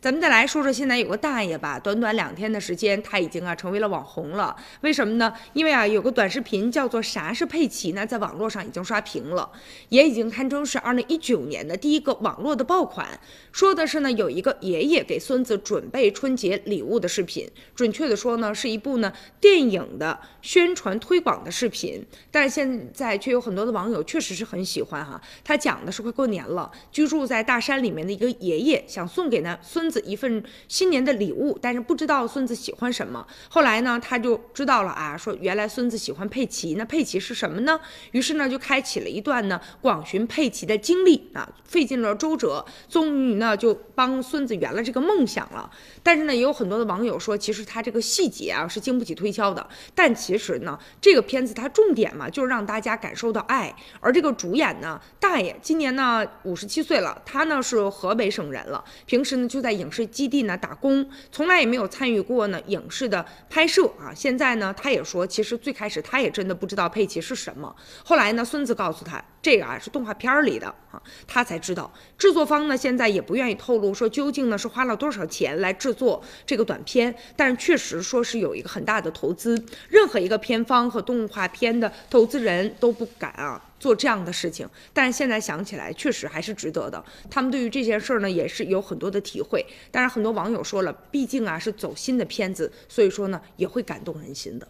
咱们再来说说，现在有个大爷吧，短短两天的时间，他已经啊成为了网红了。为什么呢？因为啊有个短视频叫做“啥是佩奇”呢，在网络上已经刷屏了，也已经堪称是二零一九年的第一个网络的爆款。说的是呢，有一个爷爷给孙子准备春节礼物的视频，准确的说呢，是一部呢电影的宣传推广的视频。但是现在却有很多的网友确实是很喜欢哈，他讲的是快过年了，居住在大山里面的一个爷爷想送给呢孙。子一份新年的礼物，但是不知道孙子喜欢什么。后来呢，他就知道了啊，说原来孙子喜欢佩奇。那佩奇是什么呢？于是呢，就开启了一段呢广寻佩奇的经历啊，费尽了周折，终于呢就帮孙子圆了这个梦想了。但是呢，也有很多的网友说，其实他这个细节啊是经不起推敲的。但其实呢，这个片子它重点嘛，就是让大家感受到爱。而这个主演呢，大爷今年呢五十七岁了，他呢是河北省人了，平时呢就在。影视基地呢打工，从来也没有参与过呢影视的拍摄啊。现在呢，他也说，其实最开始他也真的不知道佩奇是什么。后来呢，孙子告诉他，这个啊是动画片里的啊，他才知道。制作方呢现在也不愿意透露说究竟呢是花了多少钱来制作这个短片，但是确实说是有一个很大的投资。任何一个片方和动画片的投资人都不敢啊。做这样的事情，但是现在想起来确实还是值得的。他们对于这件事儿呢，也是有很多的体会。当然，很多网友说了，毕竟啊是走心的片子，所以说呢也会感动人心的。